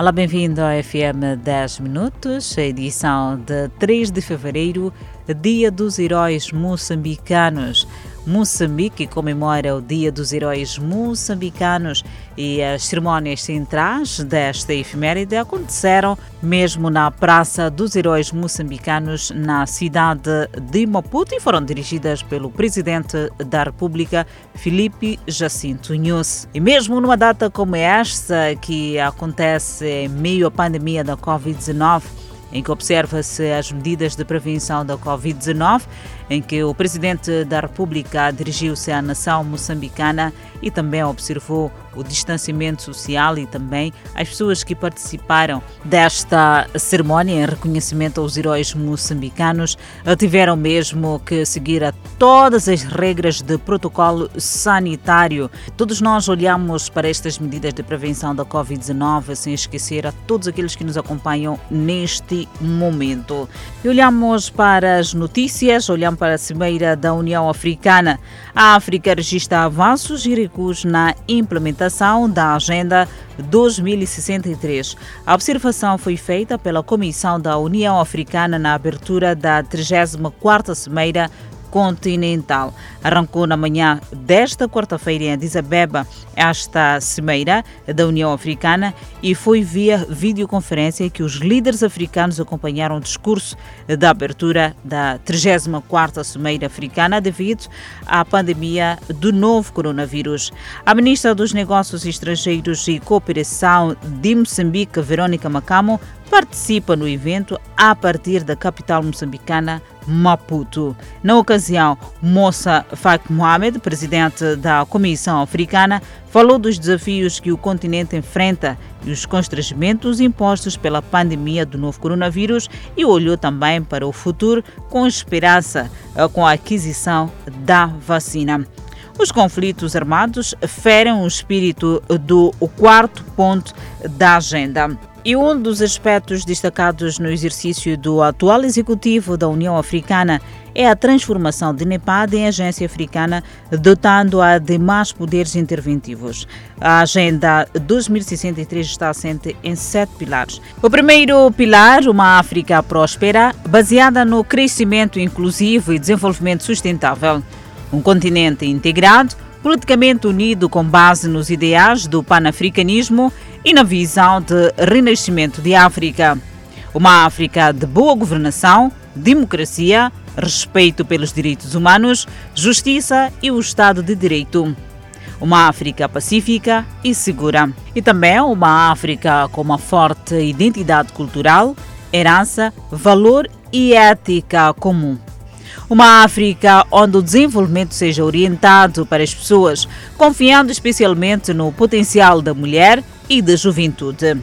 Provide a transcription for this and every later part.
Olá, bem-vindo ao FM 10 Minutos, edição de 3 de fevereiro, Dia dos Heróis Moçambicanos. Moçambique comemora o Dia dos Heróis Moçambicanos e as cerimônias centrais desta efeméride aconteceram mesmo na Praça dos Heróis Moçambicanos, na cidade de Maputo, e foram dirigidas pelo Presidente da República, Felipe Jacinto Nunes. E mesmo numa data como esta, que acontece em meio à pandemia da Covid-19, em que observa-se as medidas de prevenção da Covid-19, em que o Presidente da República dirigiu-se à nação moçambicana e também observou o distanciamento social e também as pessoas que participaram desta cerimónia em reconhecimento aos heróis moçambicanos tiveram mesmo que seguir a todas as regras de protocolo sanitário. Todos nós olhamos para estas medidas de prevenção da Covid-19 sem esquecer a todos aqueles que nos acompanham neste momento. E olhamos para as notícias, olhamos para a Cimeira da União Africana. A África registra avanços e recuos na implementação da Agenda 2063. A observação foi feita pela Comissão da União Africana na abertura da 34ª Cimeira continental. Arrancou na manhã desta quarta-feira em Addis Abeba esta cimeira da União Africana e foi via videoconferência que os líderes africanos acompanharam o discurso da abertura da 34ª Cimeira Africana devido à pandemia do novo coronavírus. A ministra dos Negócios Estrangeiros e Cooperação de Moçambique, Verônica Macamo, participa no evento a partir da capital moçambicana, Maputo. Na ocasião, Moça Fak Mohamed, presidente da Comissão Africana, falou dos desafios que o continente enfrenta e os constrangimentos impostos pela pandemia do novo coronavírus e olhou também para o futuro com esperança eh, com a aquisição da vacina. Os conflitos armados ferem o espírito do quarto ponto da agenda. E um dos aspectos destacados no exercício do atual executivo da União Africana é a transformação de NEPAD em agência africana, dotando-a de mais poderes interventivos. A Agenda 2063 está assente em sete pilares. O primeiro pilar, uma África próspera, baseada no crescimento inclusivo e desenvolvimento sustentável. Um continente integrado, politicamente unido com base nos ideais do panafricanismo e na visão de renascimento de África. Uma África de boa governação, democracia, respeito pelos direitos humanos, justiça e o Estado de Direito. Uma África pacífica e segura. E também uma África com uma forte identidade cultural, herança, valor e ética comum. Uma África onde o desenvolvimento seja orientado para as pessoas, confiando especialmente no potencial da mulher e da juventude.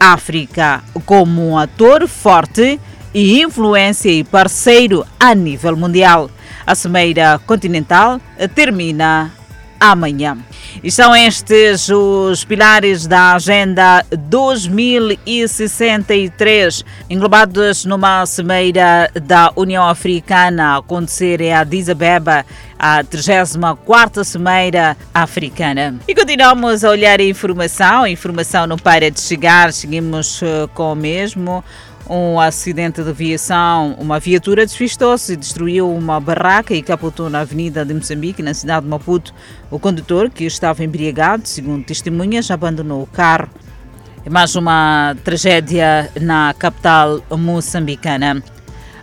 África como um ator forte e influência e parceiro a nível mundial. A Cimeira Continental termina amanhã. E são estes os pilares da Agenda 2063, englobados numa cimeira da União Africana a acontecer em Addis Abeba, a 34ª Cimeira Africana. E continuamos a olhar a informação, a informação não para de chegar, seguimos eh, com o mesmo um acidente de aviação. Uma viatura despistou-se e destruiu uma barraca e capotou na avenida de Moçambique, na cidade de Maputo. O condutor, que estava embriagado, segundo testemunhas, abandonou o carro. Mais uma tragédia na capital moçambicana.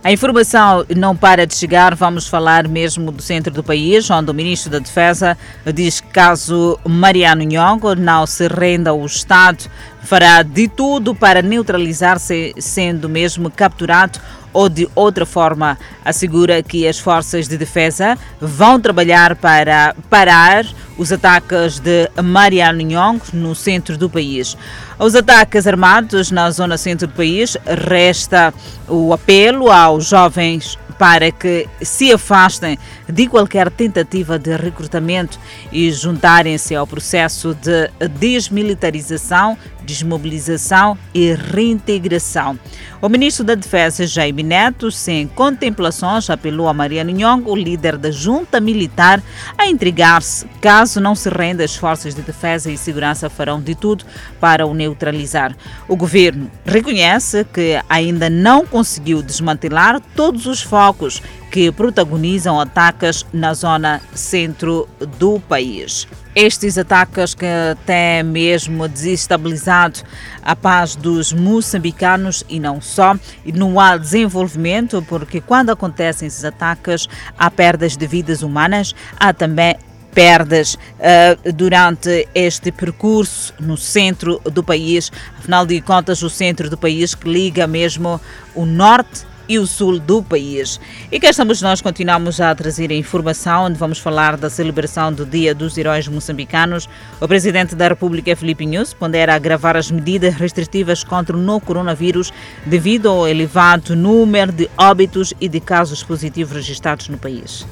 A informação não para de chegar. Vamos falar mesmo do centro do país, onde o ministro da Defesa diz que caso Mariano Nhongo não se renda ao Estado, fará de tudo para neutralizar-se, sendo mesmo capturado ou de outra forma. Assegura que as forças de defesa vão trabalhar para parar os ataques de Mariano Nhong no centro do país. Os ataques armados na zona centro do país resta o apelo aos jovens para que se afastem de qualquer tentativa de recrutamento e juntarem-se ao processo de desmilitarização desmobilização e reintegração. O ministro da Defesa, Jaime Neto, sem contemplações, apelou a Mariano Nhong, o líder da junta militar, a entregar-se. Caso não se renda, as forças de defesa e segurança farão de tudo para o neutralizar. O governo reconhece que ainda não conseguiu desmantelar todos os focos que protagonizam ataques na zona centro do país. Estes ataques que têm mesmo desestabilizado a paz dos moçambicanos e não só, e não há desenvolvimento, porque quando acontecem esses ataques há perdas de vidas humanas, há também perdas uh, durante este percurso no centro do país. Afinal de contas, o centro do país que liga mesmo o norte e o sul do país. E cá estamos nós, continuamos a trazer a informação, onde vamos falar da celebração do Dia dos Heróis Moçambicanos. O Presidente da República, Felipe News, pondera agravar as medidas restritivas contra o novo coronavírus devido ao elevado número de óbitos e de casos positivos registrados no país.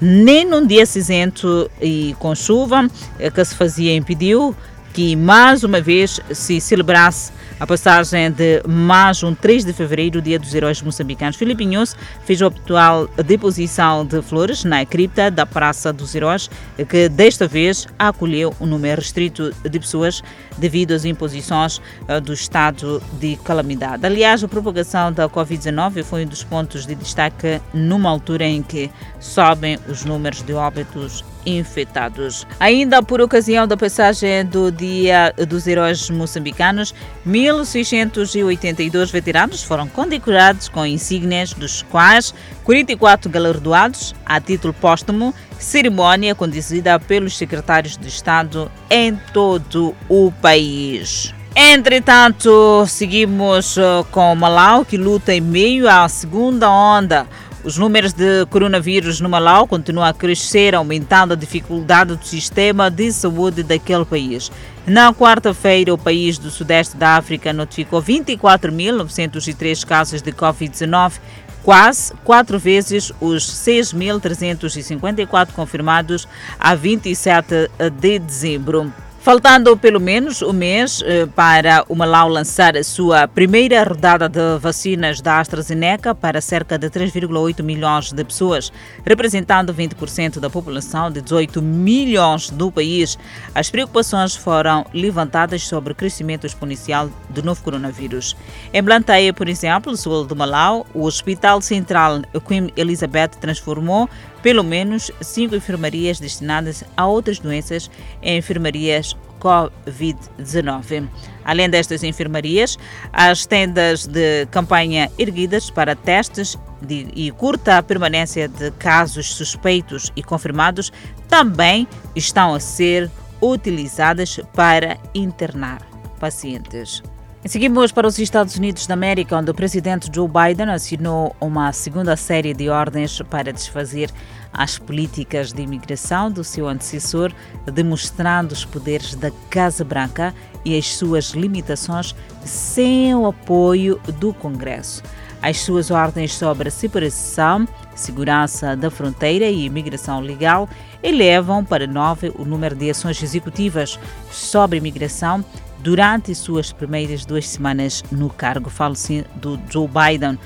Nem num dia cinzento e com chuva eh, que se fazia impediu que mais uma vez se celebrasse a passagem de mais um 3 de fevereiro, dia dos heróis moçambicanos. Filipe Inhos fez a habitual deposição de flores na cripta da Praça dos Heróis, que desta vez acolheu um número restrito de pessoas devido às imposições eh, do estado de calamidade. Aliás, a propagação da Covid-19 foi um dos pontos de destaque numa altura em que sobem os números de óbitos infectados. Ainda por ocasião da passagem do Dia dos Heróis Moçambicanos, 1.682 veteranos foram condecorados com insígnias, dos quais 44 galardoados a título póstumo, cerimônia conduzida pelos secretários de Estado em todo o país. Entretanto, seguimos uh, com Malau, que luta em meio à segunda onda. Os números de coronavírus no Malau continuam a crescer, aumentando a dificuldade do sistema de saúde daquele país. Na quarta-feira, o país do Sudeste da África notificou 24.903 casos de Covid-19, quase quatro vezes os 6.354 confirmados a 27 de dezembro. Faltando pelo menos um mês eh, para o Malau lançar a sua primeira rodada de vacinas da AstraZeneca para cerca de 3,8 milhões de pessoas, representando 20% da população de 18 milhões do país, as preocupações foram levantadas sobre o crescimento exponencial do novo coronavírus. Em Blantyre, por exemplo, sul do Malau, o Hospital Central Queen Elizabeth transformou pelo menos cinco enfermarias destinadas a outras doenças em enfermarias Covid-19. Além destas enfermarias, as tendas de campanha erguidas para testes de, e curta permanência de casos suspeitos e confirmados também estão a ser utilizadas para internar pacientes. Seguimos para os Estados Unidos da América, onde o presidente Joe Biden assinou uma segunda série de ordens para desfazer as políticas de imigração do seu antecessor, demonstrando os poderes da Casa Branca e as suas limitações sem o apoio do Congresso. As suas ordens sobre separação, segurança da fronteira e imigração legal elevam para nove o número de ações executivas sobre imigração durante suas primeiras duas semanas no cargo. Falo-se do Joe Biden.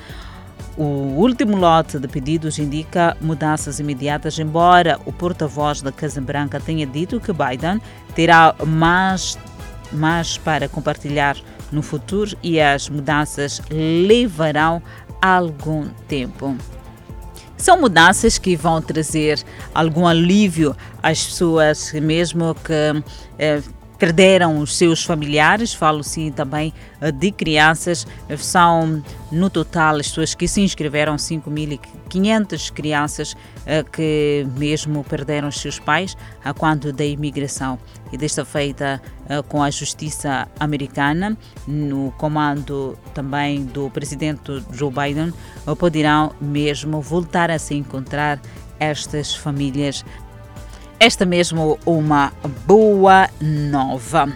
O último lote de pedidos indica mudanças imediatas, embora o porta-voz da Casa Branca tenha dito que Biden terá mais, mais para compartilhar no futuro e as mudanças levarão algum tempo. São mudanças que vão trazer algum alívio às pessoas, mesmo que eh, perderam os seus familiares, falo sim também eh, de crianças, são no total as pessoas que se inscreveram 5.500 crianças eh, que mesmo perderam os seus pais a quando da imigração. E desta feita eh, com a justiça americana, no comando também do presidente Joe Biden, poderão mesmo voltar a se encontrar estas famílias esta mesmo uma boa nova.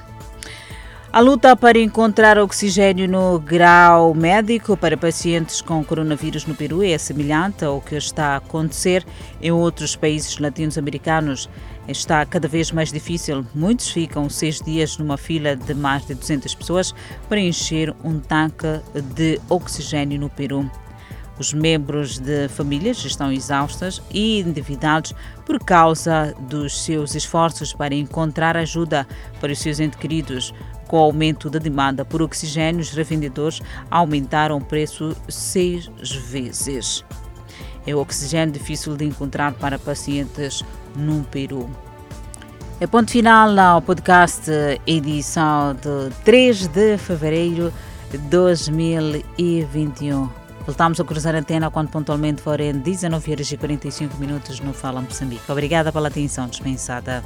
A luta para encontrar oxigênio no grau médico para pacientes com coronavírus no Peru é semelhante ao que está a acontecer em outros países latino-americanos. Está cada vez mais difícil. Muitos ficam seis dias numa fila de mais de 200 pessoas para encher um tanque de oxigênio no Peru. Os membros de famílias estão exaustos e endividados por causa dos seus esforços para encontrar ajuda para os seus entes queridos. Com o aumento da demanda por oxigênio, os revendedores aumentaram o preço seis vezes. É o oxigênio difícil de encontrar para pacientes no Peru. É ponto final ao podcast edição de 3 de fevereiro de 2021. Voltamos a cruzar a antena quando pontualmente forem 19 horas e 45 minutos no Fala Moçambique. Obrigada pela atenção dispensada.